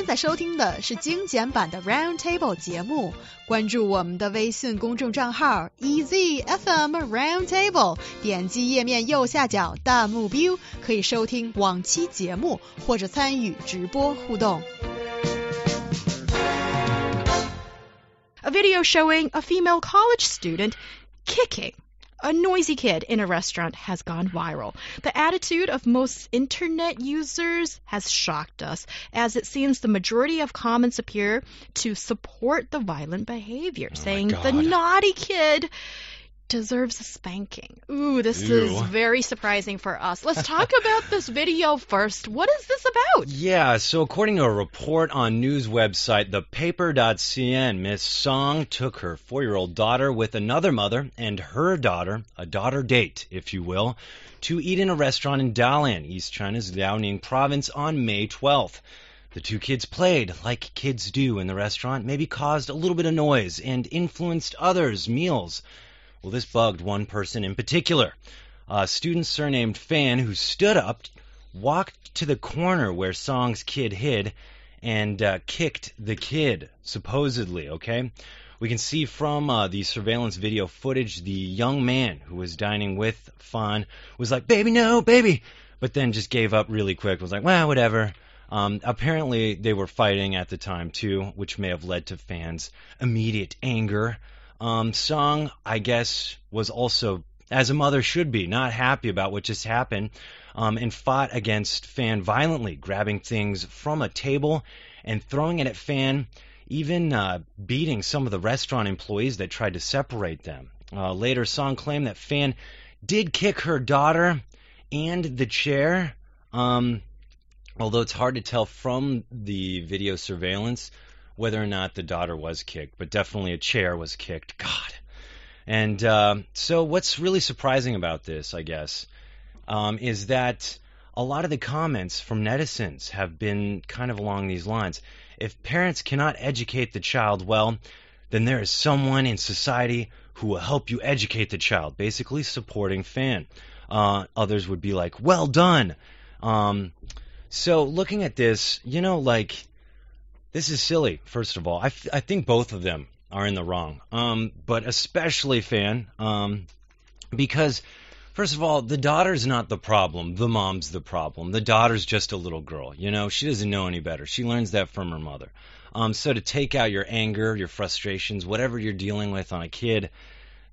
现在收听的是精简版的 Round Table 节目，关注我们的微信公众账号 EZFM Round Table，点击页面右下角弹幕 view，可以收听往期节目或者参与直播互动。A video showing a female college student kicking a noisy kid in a restaurant has gone viral. The attitude of most internet users has shocked us, as it seems the majority of comments appear to support the violent behavior, Oh saying the naughty kid deserves a spanking. Ooh, this Ew. is very surprising for us. Let's talk about this video first. What is this about? Yeah, so according to a report on news website thepaper.cn, Miss Song took her four year old daughter with another mother and her daughter, a daughter date, if you will, to eat in a restaurant in Dalian, East China's Liaoning province, on May 12th. The two kids played like kids do in the restaurant, maybe caused a little bit of noise and influenced others' meals. Well, this bugged one person in particular. A student surnamed Fan who stood up, walked to the corner where Song's kid hid, and uh, kicked the kid, supposedly, okay? We can see from uh, the surveillance video footage the young man who was dining with Fan was like, Baby, no, baby! But then just gave up really quick, was like, Well, whatever. Um, apparently, they were fighting at the time, too, which may have led to Fan's immediate anger. Um, Song, I guess, was also, as a mother should be, not happy about what just happened, um, and fought against Fan violently, grabbing things from a table and throwing it at Fan, even uh, beating some of the restaurant employees that tried to separate them. Uh, later, Song claimed that Fan did kick her daughter and the chair. Um, although it's hard to tell from the video surveillance whether or not the daughter was kicked, but definitely a chair was kicked. God. And uh, so, what's really surprising about this, I guess, um, is that a lot of the comments from netizens have been kind of along these lines. If parents cannot educate the child well, then there is someone in society who will help you educate the child, basically supporting Fan. Uh, others would be like, well done. Um, so, looking at this, you know, like, this is silly, first of all. I, I think both of them are in the wrong. Um, but especially Fan, um, because, first of all, the daughter's not the problem. The mom's the problem. The daughter's just a little girl. You know, she doesn't know any better. She learns that from her mother. Um, so to take out your anger, your frustrations, whatever you're dealing with on a kid,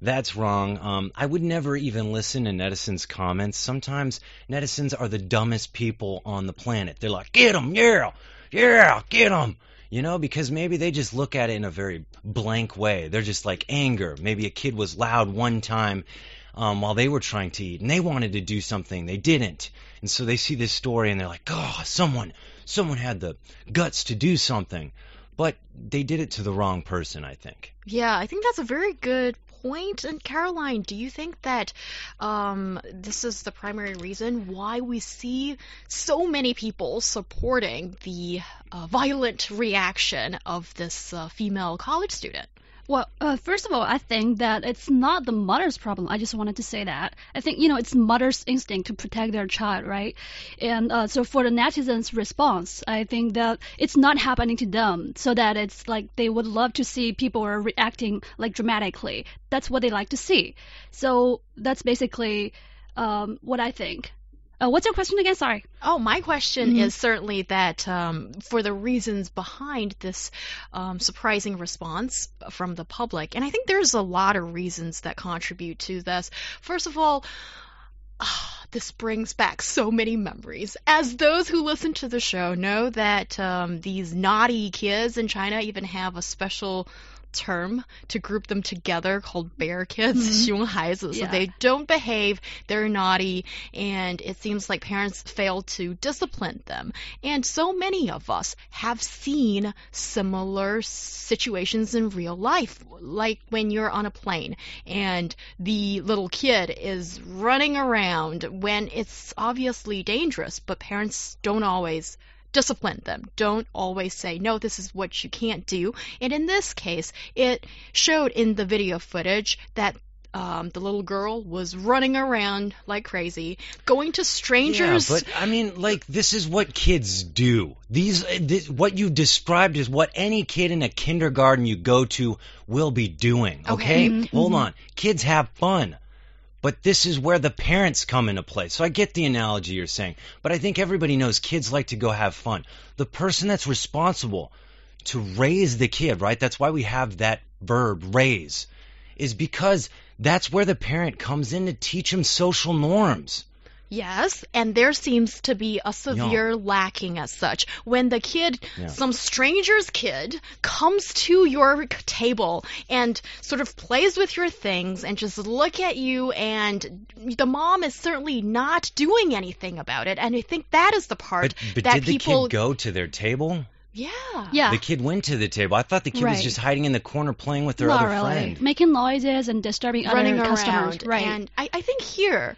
that's wrong. Um, I would never even listen to netizens' comments. Sometimes netizens are the dumbest people on the planet. They're like, "Get 'em, yeah, yeah, get 'em," you know, because maybe they just look at it in a very blank way. They're just like anger. Maybe a kid was loud one time um, while they were trying to eat, and they wanted to do something, they didn't, and so they see this story and they're like, "Oh, someone, someone had the guts to do something," but they did it to the wrong person. I think. Yeah, I think that's a very good point. And Caroline, do you think that um, this is the primary reason why we see so many people supporting the uh, violent reaction of this uh, female college student? Well, uh, first of all, I think that it's not the mother's problem. I just wanted to say that. I think, you know, it's mother's instinct to protect their child, right? And uh, so for the netizens' response, I think that it's not happening to them so that it's like they would love to see people are reacting like dramatically. That's what they like to see. So that's basically um, what I think. Uh, what's your question again? Sorry. Oh, my question Mhm. is certainly that um, for the reasons behind this um, surprising response from the public, and I think there's a lot of reasons that contribute to this. First of all, ah, this brings back so many memories. As those who listen to the show know that um, these naughty kids in China even have a special term to group them together called bear kids, mm -hmm. So yeah. they don't behave, they're naughty, and it seems like parents fail to discipline them. And so many of us have seen similar situations in real life, like when you're on a plane and the little kid is running around when it's obviously dangerous, but parents don't always discipline them. Don't always say, no, this is what you can't do. And in this case, it showed in the video footage that um, the little girl was running around like crazy, going to strangers. Yeah, but I mean, like this is what kids do. These, this, what you described is what any kid in a kindergarten you go to will be doing. Okay, Okay. Mhm, hold on. Kids have fun. But this is where the parents come into play. So I get the analogy you're saying, but I think everybody knows kids like to go have fun. The person that's responsible to raise the kid, right? That's why we have that verb raise, is because that's where the parent comes in to teach them social norms. Yes, and there seems to be a severe lacking as such. When the kid, Yeah. some stranger's kid, comes to your table and sort of plays with your things and just look at you, and the mom is certainly not doing anything about it. And I think that is the part But, but that did people. the kid go to their table? Yeah. Yeah. The kid went to the table. I thought the kid was just hiding in the corner playing with their Not other really. friend. Making noises and disturbing running other customers. around. Right. And I, I think here,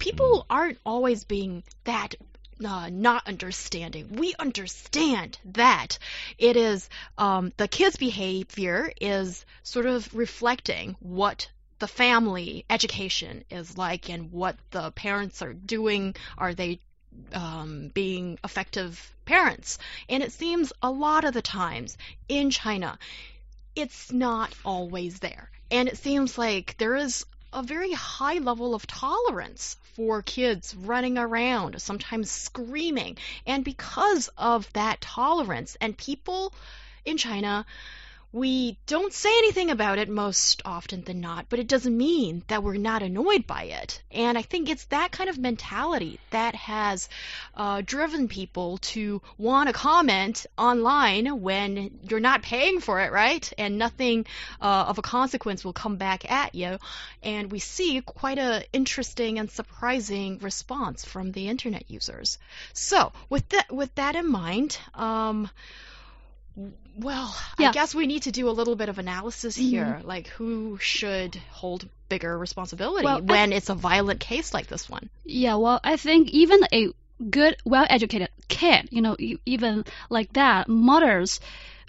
people aren't always being that uh, not understanding. We understand that it is um, the kids' behavior is sort of reflecting what the family education is like and what the parents are doing. Are they um, being effective parents? And it seems a lot of the times in China, it's not always there. And it seems like there is a very high level of tolerance for kids running around, sometimes screaming. And because of that tolerance, and people in China, we don't say anything about it most often than not, but it doesn't mean that we're not annoyed by it. And I think it's that kind of mentality that has uh, driven people to want to comment online when you're not paying for it, right? And nothing uh, of a consequence will come back at you. And we see quite a interesting and surprising response from the internet users. So, with that with that in mind, um, well, I guess we need to do a little bit of analysis mm-hmm. here, like who should hold bigger responsibility Well, when it's a violent case like this one. Yeah, well, I think even a good, well-educated kid, you know, even like that, mothers,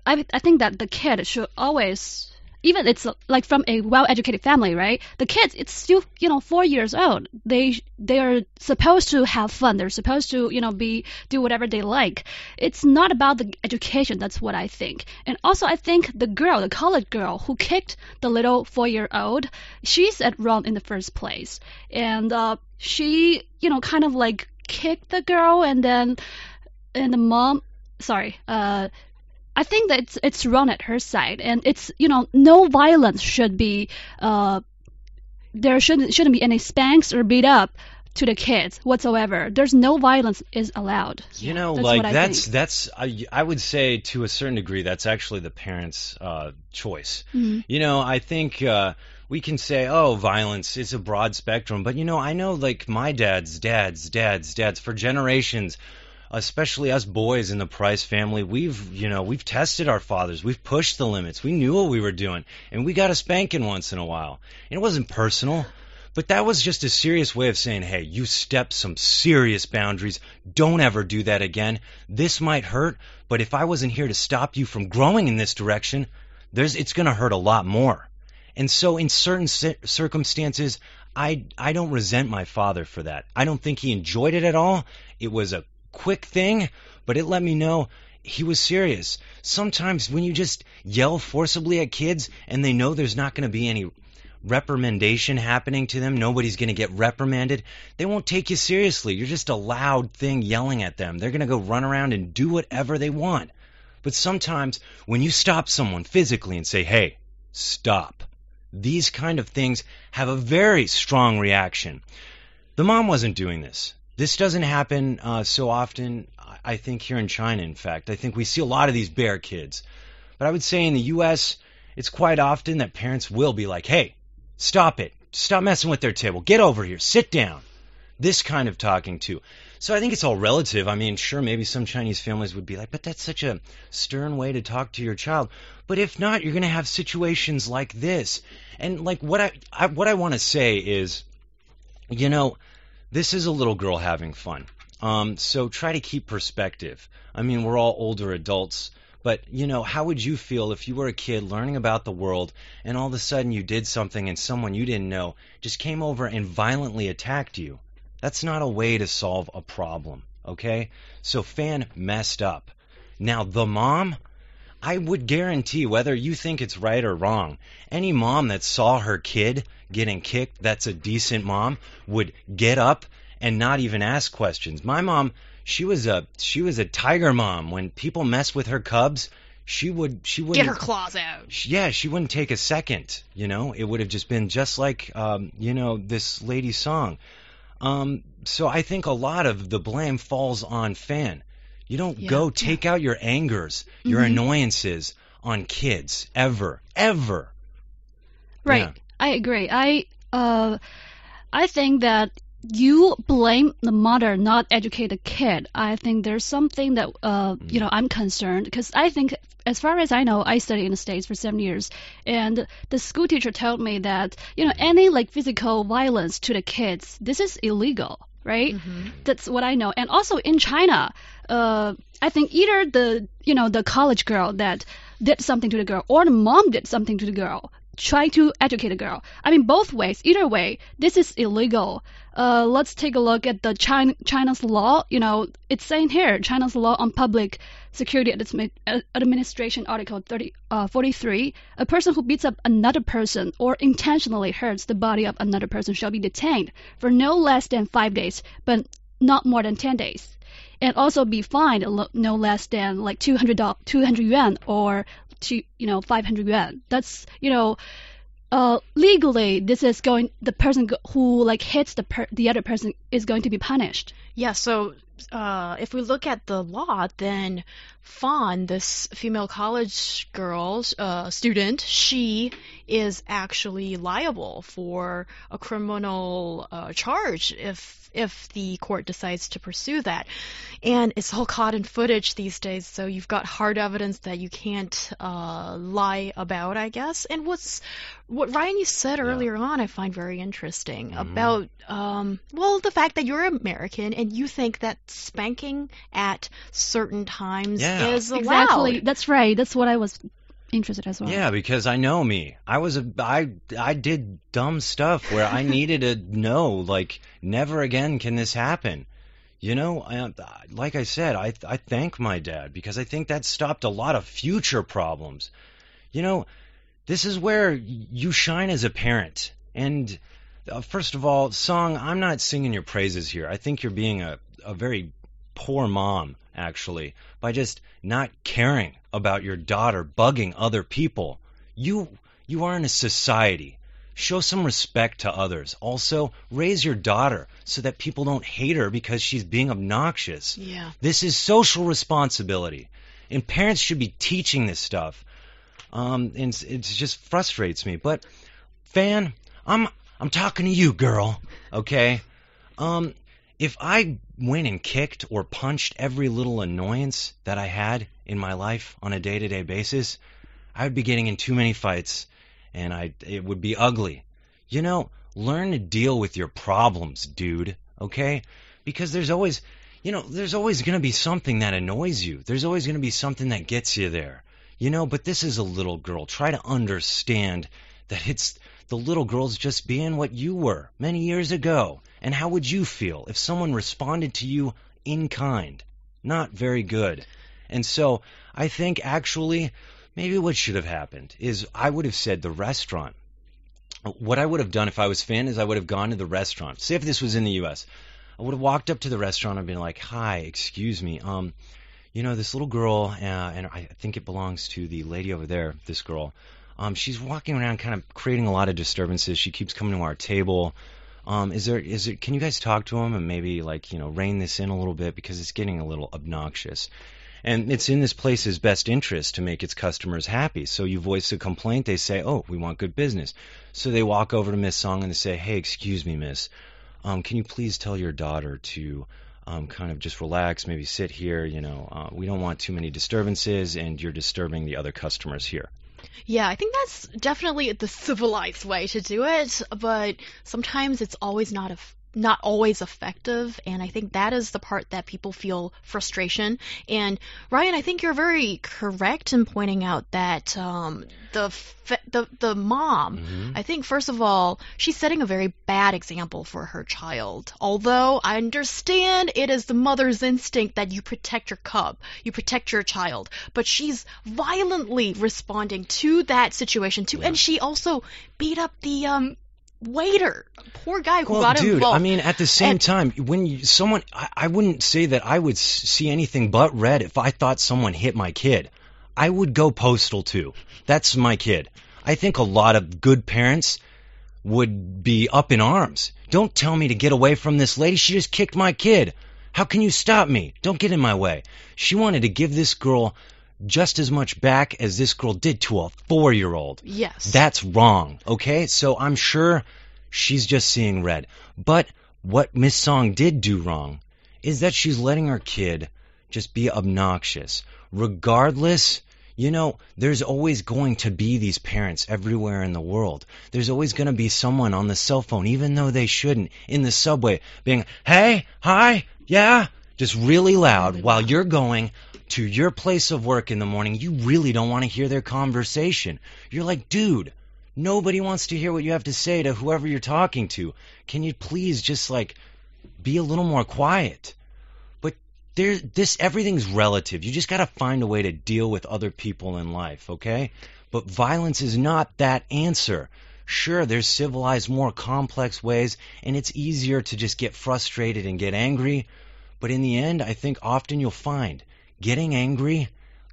I, I think that the kid should always, even it's like from a well-educated family, right? The kids, it's still, you know, four years old. They they are supposed to have fun. They're supposed to, you know, be do whatever they like. It's not about the education. That's what I think. And also, I think the girl, the college girl who kicked the little four-year-old, she's at wrong in the first place. And uh, she, you know, kind of like kicked the girl, and then and the mom, sorry, uh. I think that it's it's wrong at her side, and it's you know no violence should be uh there shouldn't shouldn't be any spanks or beat up to the kids whatsoever. There's no violence is allowed. You know, That's like that's think. that's I, I would say to a certain degree that's actually the parents' uh, choice. Mhm. You know, I think uh, we can say, oh, violence is a broad spectrum, but you know, I know like my dad's dad's dad's dad's for generations, especially us boys in the Price family, we've you know we've tested our fathers, we've pushed the limits, we knew what we were doing, and we got a spanking once in a while, and it wasn't personal. But that was just a serious way of saying, hey, you stepped some serious boundaries. Don't ever do that again. This might hurt, but if I wasn't here to stop you from growing in this direction, there's it's going to hurt a lot more. And so in certain ci- circumstances, I I don't resent my father for that. I don't think he enjoyed it at all. It was a quick thing, but it let me know he was serious. Sometimes when you just yell forcibly at kids and they know there's not going to be any reprimandation happening to them, nobody's going to get reprimanded, they won't take you seriously. You're just a loud thing yelling at them. They're going to go run around and do whatever they want. But sometimes when you stop someone physically and say, hey, stop, these kind of things have a very strong reaction. The mom wasn't doing this. This doesn't happen uh, so often, I- think, here in China, in fact. I think we see a lot of these bear kids. But I would say in the U.S., it's quite often that parents will be like, hey, stop it. Stop messing with their table. Get over here. Sit down. This kind of talking to. So I think it's all relative. I mean, sure, maybe some Chinese families would be like, but that's such a stern way to talk to your child. But if not, you're going to have situations like this. And like what I, I what I want to say is, you know, this is a little girl having fun. Um, so try to keep perspective. I mean, we're all older adults, But, you know, how would you feel if you were a kid learning about the world and all of a sudden you did something and someone you didn't know just came over and violently attacked you? That's not a way to solve a problem, okay? So Fan messed up. Now, the mom, I would guarantee, whether you think it's right or wrong, any mom that saw her kid getting kicked that's a decent mom would get up and not even ask questions. My mom, she was a she was a tiger mom. When people mess with her cubs, she would she would Get her claws out. yeah, she wouldn't take a second. You know, it would have just been just like um, you know this lady's song. Um, so I think a lot of the blame falls on Fan. You don't Yeah, go take out your angers, your Mhm. annoyances on kids ever, ever. Right. Yeah. I agree. I uh, I think that you blame the mother, not educate the kid. I think there's something that uh, you know, I'm concerned because I think, as far as I know, I studied in the states for seven years, and the school teacher told me that you know any like physical violence to the kids, this is illegal, right? That's what I know. And also in China, uh, I think either the you know the college girl that did something to the girl or the mom did something to the girl, trying to educate a girl. I mean both ways. Either way, this is illegal. Uh, let's take a look at the China, China's law. You know, it's saying here China's law on public security uh, administration article 30, uh, 43 a person who beats up another person or intentionally hurts the body of another person shall be detained for no less than five days but not more than 10 days and also be fined no less than like 200 do- 200 yuan or to you know 500 yuan. That's you know uh, legally this is going the person who like hits the per- the other person is going to be punished. Yeah, so uh, if we look at the law, then Fan, this female college girl, uh, student, she is actually liable for a criminal uh, charge if if the court decides to pursue that. And it's all caught in footage these days, so you've got hard evidence that you can't uh, lie about, I guess. And what's what Ryan you said Yeah. earlier on, I find very interesting Mhm. about um, well the fact that you're American and you think that spanking at certain times Yeah. is allowed. exactly that's right that's what i was interested as well Yeah, because I know me. I was a I I did dumb stuff where I needed to know like never again can this happen. You know, I, like I said, I I thank my dad because I think that stopped a lot of future problems. You know, this is where you shine as a parent. And uh, first of all, Song, I'm not singing your praises here. I think you're being a a very poor mom actually by just not caring about your daughter bugging other people. You you are in a society. Show some respect to others. Also, raise your daughter so that people don't hate her because she's being obnoxious. Yeah. This is social responsibility, and parents should be teaching this stuff. Um, and it just frustrates me. But, Fan, I'm I'm talking to you, girl. Okay. Um, if I went and kicked or punched every little annoyance that I had in my life on a day-to-day basis, I would be getting in too many fights, and I it would be ugly. You know, learn to deal with your problems, dude. Okay? Because there's always, you know, there's always going to be something that annoys you. There's always going to be something that gets you there. You know, but this is a little girl. Try to understand that it's the little girl's just being what you were many years ago. And how would you feel if someone responded to you in kind? Not very good. And so I think actually maybe what should have happened is I would have said the restaurant. What I would have done if I was Finn is I would have gone to the restaurant. Say if this was in the U.S., I would have walked up to the restaurant and been like, "Hi, excuse me, um, you know this little girl, uh, and I think it belongs to the lady over there. This girl, um, she's walking around, kind of creating a lot of disturbances. She keeps coming to our table. Um, is there is it? Can you guys talk to him and maybe like you know rein this in a little bit because it's getting a little obnoxious." And it's in this place's best interest to make its customers happy. So you voice a complaint, they say, "Oh, we want good business." So they walk over to Miss Song and they say, "Hey, excuse me, Miss, um, can you please tell your daughter to um, kind of just relax, maybe sit here? You know, uh, we don't want too many disturbances, and you're disturbing the other customers here." Yeah, I think that's definitely the civilized way to do it, but sometimes it's always not a not always effective and i think that is the part that people feel frustration and ryan i think you're very correct in pointing out that um, the, fe- the the mom Mhm. i think first of all she's setting a very bad example for her child although i understand it is the mother's instinct that you protect your cub you protect your child but she's violently responding to that situation too Yeah. and she also beat up the um waiter poor guy who Well, got dude, involved I mean, at the same And- time, when you, someone, I, I wouldn't say that I would see anything but red if I thought someone hit my kid. I would go postal too. That's my kid. I think a lot of good parents would be up in arms. Don't tell me to get away from this lady. She just kicked my kid. How can you stop me? Don't get in my way. She wanted to give this girl just as much back as this girl did to a four year old. Yes. That's wrong, okay? So I'm sure she's just seeing red. But what Miss Song did do wrong is that she's letting her kid just be obnoxious. Regardless, you know, there's always going to be these parents everywhere in the world. There's always going to be someone on the cell phone, even though they shouldn't, in the subway, being, hey, hi, yeah, just really loud while you're going to your place of work in the morning. You really don't want to hear their conversation. You're like, dude, nobody wants to hear what you have to say to whoever you're talking to. Can you please just like be a little more quiet? But there, this everything's relative. You just got to find a way to deal with other people in life, okay? But violence is not that answer. Sure, there's civilized, more complex ways, and it's easier to just get frustrated and get angry. But in the end, I think often you'll find getting angry,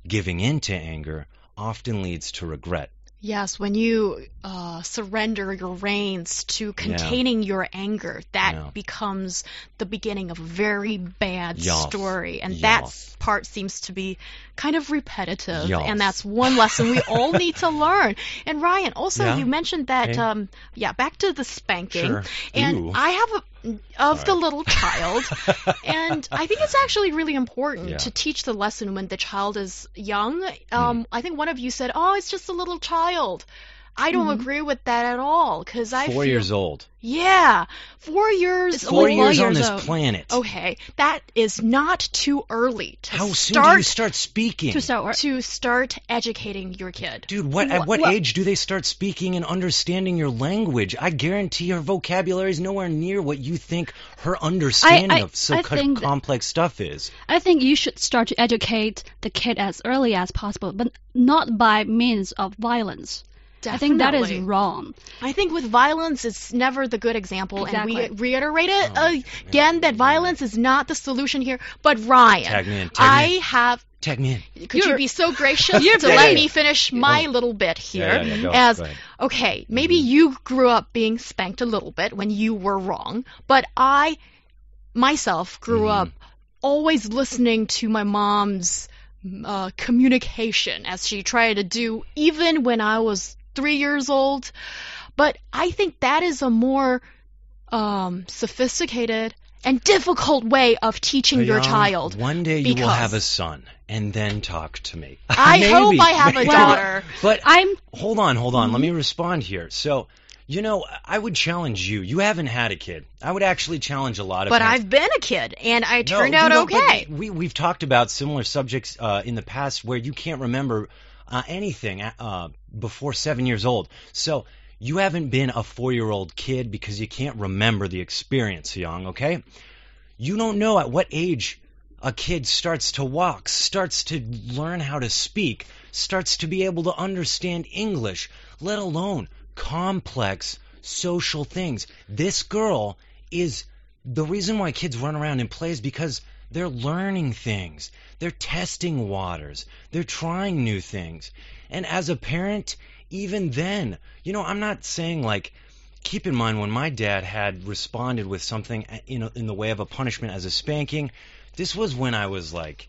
giving in to anger, often leads to regret. Yes, when you uh, surrender your reins to containing your anger, that Yeah. becomes the beginning of a very bad story. And that part seems to be kind of repetitive. And that's one lesson we all need to learn. And Ryan, also, Yeah? you mentioned that, Okay. um, yeah, back to the spanking. Sure. And Ooh. I have a, of the little child. and I think it's actually really important Yeah. to teach the lesson when the child is young. Um, I think one of you said, "Oh, it's just a little child." I don't Mhm. agree with that at all because I Four feel, years old. Yeah, four years. Four old. years on years this old. planet. Okay, that is not too early to How soon start do you start speaking? To start to start educating your kid. Dude, what at Wha- what wha- age do they start speaking and understanding your language? I guarantee her vocabulary is nowhere near what you think her understanding I- of so I co- complex stuff is. I think you should start to educate the kid as early as possible, but not by means of violence. I think that is wrong. I think with violence, it's never the good example, and we reiterate it Oh, yeah. again that violence is not the solution here. But Ryan, Tag me in, tag I me in. have. Tag me in. Could you You're- be so gracious to Yeah, let me finish my oh. little bit here? Yeah, yeah, yeah, go, As go okay, maybe Mhm. you grew up being spanked a little bit when you were wrong, but I myself grew Mhm. up always listening to my mom's uh, communication as she tried to do, even when I was three years old. But I think that is a more um, sophisticated and difficult way of teaching your child. One day you will have a son, and then talk to me. I Maybe, hope I have a daughter. But I'm hold on, hold on. Let Mm-hmm. me respond here. So, you know, I would challenge you. You haven't had a kid. I would actually challenge a lot of But parents. I've been a kid, and I turned you out know, okay. We we've talked about similar subjects uh, in the past where you can't remember uh, anything uh, before seven years old. So you haven't been a four-year-old kid because you can't remember the experience, young. Okay, you don't know at what age a kid starts to walk, starts to learn how to speak, starts to be able to understand English, let alone complex social things. This girl is the reason why kids run around and play is because they're learning things. They're testing waters. They're trying new things. And as a parent, even then, you know, I'm not saying like keep in mind when my dad had responded with something uh, in in the way of a punishment as a spanking, this was when I was like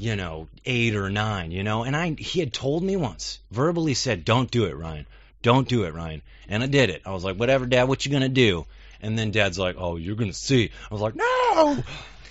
you know, 8 or 9, you know, and I he had told me once, verbally said, "Don't do it, Ryan. Don't do it, Ryan." And I did it. I was like, "Whatever, dad, what you to do?" And then dad's like, "Oh, you're to see." I was like, "No!"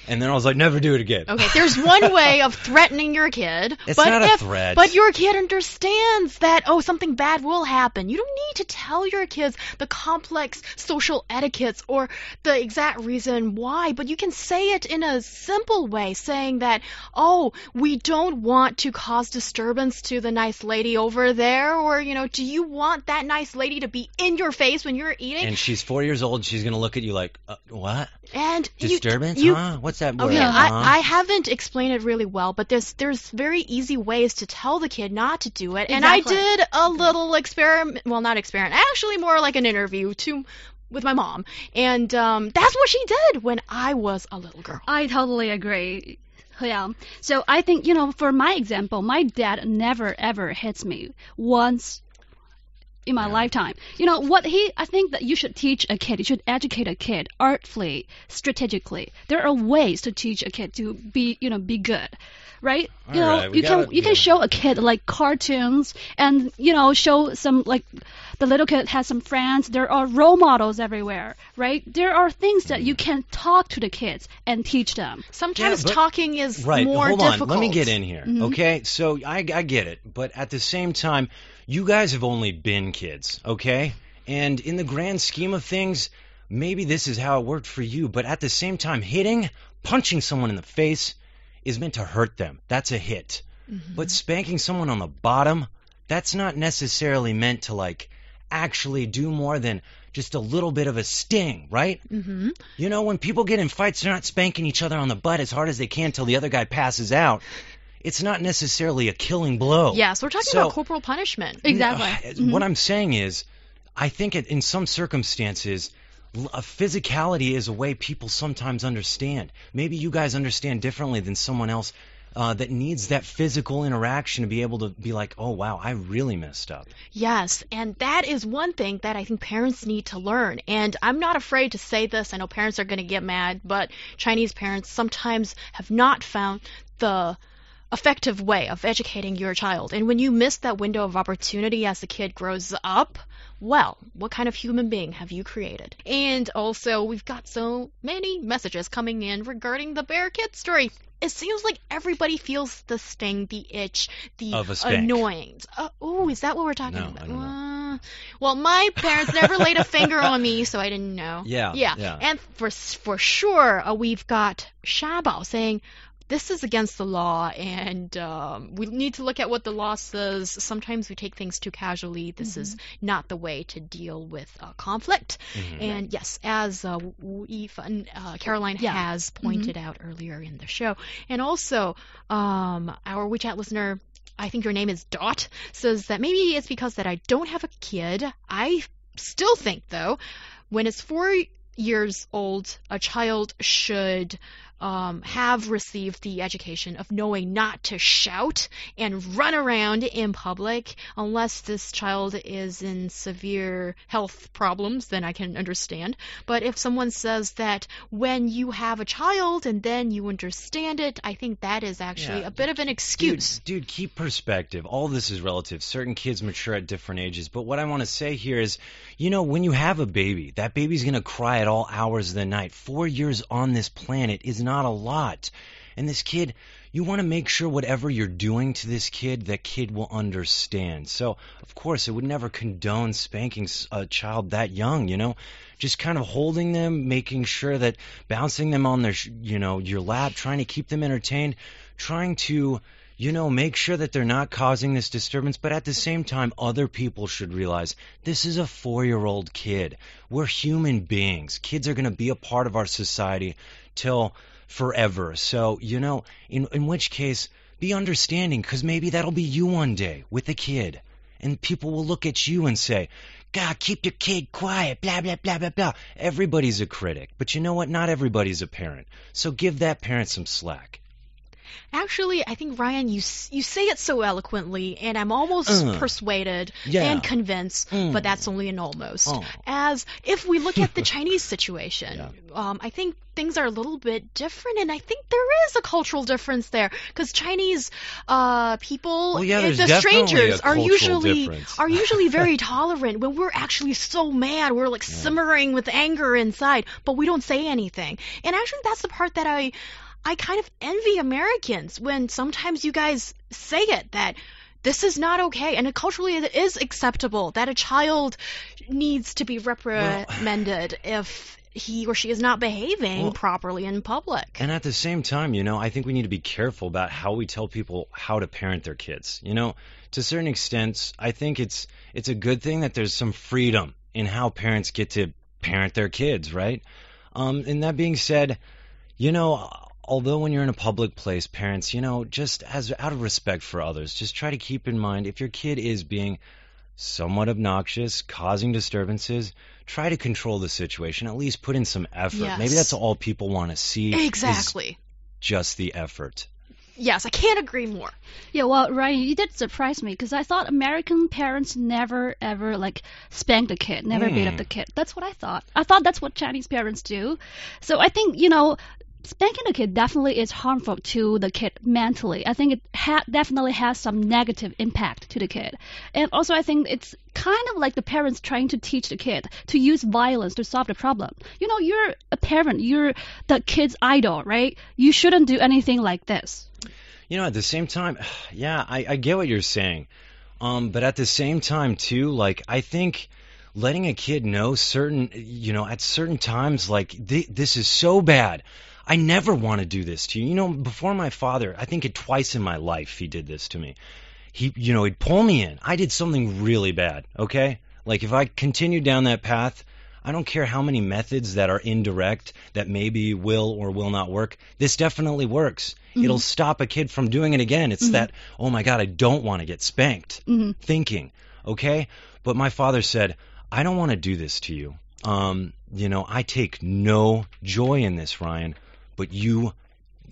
And then I was like, never do it again. Okay, there's one way of threatening your kid, It's but not a if, threat. But your kid understands that oh something bad will happen. You don't need to tell your kids the complex social etiquettes or the exact reason why, but you can say it in a simple way, saying that oh we don't want to cause disturbance to the nice lady over there, or you know do you want that nice lady to be in your face when you're eating? And she's four years old. She's gonna look at you like, uh, what? And Disturbance? you, huh? What's that word? Okay, huh? I, I haven't explained it really well, but there's there's very easy ways to tell the kid not to do it. And I did a little experiment, well, not experiment, actually more like an interview to with my mom, and um, that's what she did when I was a little girl. I totally agree. Yeah. So I think, you know, for my example, my dad never ever hits me once in my Yeah. lifetime. You know, what he I think that you should teach a kid, you should educate a kid artfully, strategically. There are ways to teach a kid to be, you know, be good. Right? you know, right, you can gotta- you can show a kid like cartoons and, you know, show some like the little kid has some friends. There are role models everywhere, right? There are things that you can talk to the kids and teach them. Sometimes but- talking is Right. more Hold difficult. on. Let me get in here. Mhm. Okay. So I, I get it, but at the same time, you guys have only been kids. Okay. And in the grand scheme of things, maybe this is how it worked for you. But at the same time, hitting, punching someone in the face is meant to hurt them. That's a hit. Mm-hmm. But spanking someone on the bottom, that's not necessarily meant to like actually do more than just a little bit of a sting, right? hmm You know, when people get in fights, they're not spanking each other on the butt as hard as they can till the other guy passes out. It's not necessarily a killing blow. Yes, we're talking So- about corporal punishment. Exactly. Uh, Mhm. What I'm saying is, I think it, in some circumstances, a physicality is a way people sometimes understand. Maybe you guys understand differently than someone else uh, that needs that physical interaction to be able to be like, oh wow, I really messed up. Yes, and that is one thing that I think parents need to learn. And I'm not afraid to say this. I know parents are going to get mad, but Chinese parents sometimes have not found the effective way of educating your child. And when you miss that window of opportunity as the kid grows up, well, what kind of human being have you created? And also, we've got so many messages coming in regarding the Bear Kid story. It seems like everybody feels the sting, the itch, the annoyance. Uh, oh, is that what we're talking No, about? I don't know. Uh, well, my parents never laid a finger on me, so I didn't know. Yeah, Yeah. yeah. And for for sure, uh, we've got Shabao saying this is against the law, and um, we need to look at what the law says. Sometimes we take things too casually. This is not the way to deal with uh, conflict. Mhm. And yes, as uh, Wu Yifan, uh, Caroline Yeah. has pointed out earlier in the show, and also um, our WeChat listener. I think your name is Dot says that maybe it's because that I don't have a kid. I still think though, when it's four years old, a child should um, have received the education of knowing not to shout and run around in public unless this child is in severe health problems then i can understand but if someone says that when you have a child and then you understand it i think that is actually Yeah, a bit of an excuse Dude, dude, keep perspective. All this is relative. Certain kids mature at different ages. But what I want to say here is, you know, when you have a baby, that baby's going to cry at all hours of the night. Four years on this planet is not a lot. And this kid, you want to make sure whatever you're doing to this kid, that kid will understand. So, of course, I would never condone spanking a child that young, you know? Just kind of holding them, making sure that bouncing them on their, you know, your lap, trying to keep them entertained, trying to you know, make sure that they're not causing this disturbance, but at the same time, other people should realize this is a four year old kid. We're human beings. Kids are going to be a part of our society till forever. So, you know, in, in which case, be understanding, because maybe that'll be you one day with a kid. And people will look at you and say, God, keep your kid quiet, blah, blah, blah, blah, blah. Everybody's a critic. But you know what? Not everybody's a parent. So give that parent some slack. Actually, I think Ryan, you you say it so eloquently, and I'm almost Uh. persuaded Yeah. and convinced, Mm. but that's only an almost. Oh. As if we look at the Chinese situation, Yeah. um, I think things are a little bit different, and I think there is a cultural difference there because Chinese uh, people, Well, yeah, uh, the strangers, are usually difference. are usually very tolerant. When we're actually so mad, we're like simmering with anger inside, but we don't say anything. And actually, that's the part that I I kind of envy Americans when sometimes you guys say it that this is not okay and culturally it is acceptable that a child needs to be reprimanded if he or she is not behaving Well- properly in public. And at the same time, you know, I think we need to be careful about how we tell people how to parent their kids. You know, to a certain extent, I think it's it's a good thing that there's some freedom in how parents get to parent their kids, right? Um, and that being said, you know, although when you're in a public place, parents, you know, just as out of respect for others, just try to keep in mind if your kid is being somewhat obnoxious, causing disturbances, try to control the situation. At least put in some effort. Maybe that's all people want to see. exactly. just the effort. Yes, I can't agree more. Yeah, well, Ryan, you did surprise me because I thought American parents never ever like spank the kid, never beat up Hmm. the kid. That's what I thought. I thought that's what Chinese parents do. So I think you know, spanking the kid definitely is harmful to the kid mentally. I think it ha- definitely has some negative impact to the kid, and also I think it's kind of like the parents trying to teach the kid to use violence to solve the problem. You know, you're a parent, you're the kid's idol, right? You shouldn't do anything like this. You know, at the same time, yeah, I, I get what you're saying. Um, but at the same time, too, like, I think letting a kid know certain, you know, at certain times, like, th- this is so bad. I never want to do this to you. You know, before my father, I think it twice in my life he did this to me. He, you know, he'd pull me in. I did something really bad, okay? Like, if I continued down that path, I don't care how many methods that are indirect that maybe will or will not work. This definitely works. It'll stop a kid from doing it again. It's that, oh my God, I don't want to get spanked Mhm. thinking, okay? But my father said, I don't want to do this to you. Um, you know, I take no joy in this, Ryan, but you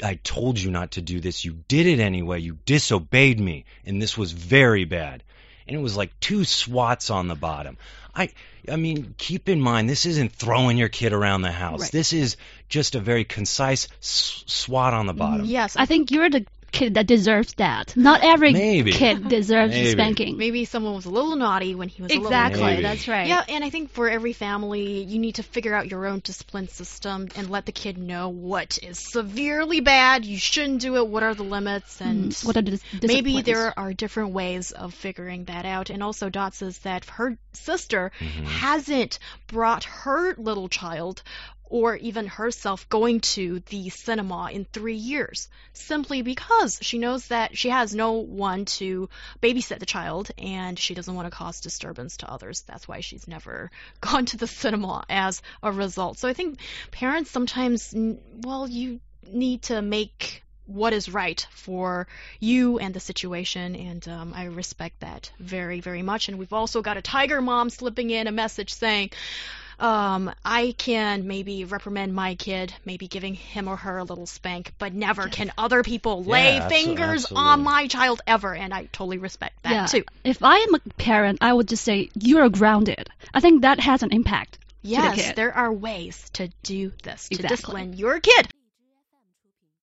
I told you not to do this. You did it anyway. You disobeyed me, and this was very bad. And it was like two swats on the bottom. I I mean, keep in mind this isn't throwing your kid around the house. Right. This is just a very concise s- swat on the bottom. Yes, I think you're the kid that deserves that. Not every Maybe. kid deserves Maybe. spanking. maybe someone was a little naughty when he was a little Exactly, Maybe. that's right. Yeah, and I think for every family, you need to figure out your own discipline system and let the kid know what is severely bad. You shouldn't do it. What are the limits? And Mm, what are the maybe there are different ways of figuring that out. And also, Dot says that her sister Mhm. hasn't brought her little child or even herself going to the cinema in three years simply because she knows that she has no one to babysit the child and she doesn't want to cause disturbance to others. That's why she's never gone to the cinema as a result. So I think parents sometimes, well, you need to make what is right for you and the situation, and um, I respect that very, very much. And we've also got a tiger mom slipping in a message saying, um, I can maybe reprimand my kid, maybe giving him or her a little spank, but never can other people lay Yeah, fingers absolutely. on my child ever, and I totally respect that yeah. too. If I am a parent, I would just say you're grounded. I think that has an impact. the Yes, kid. there are ways to do this to Exactly. discipline your kid.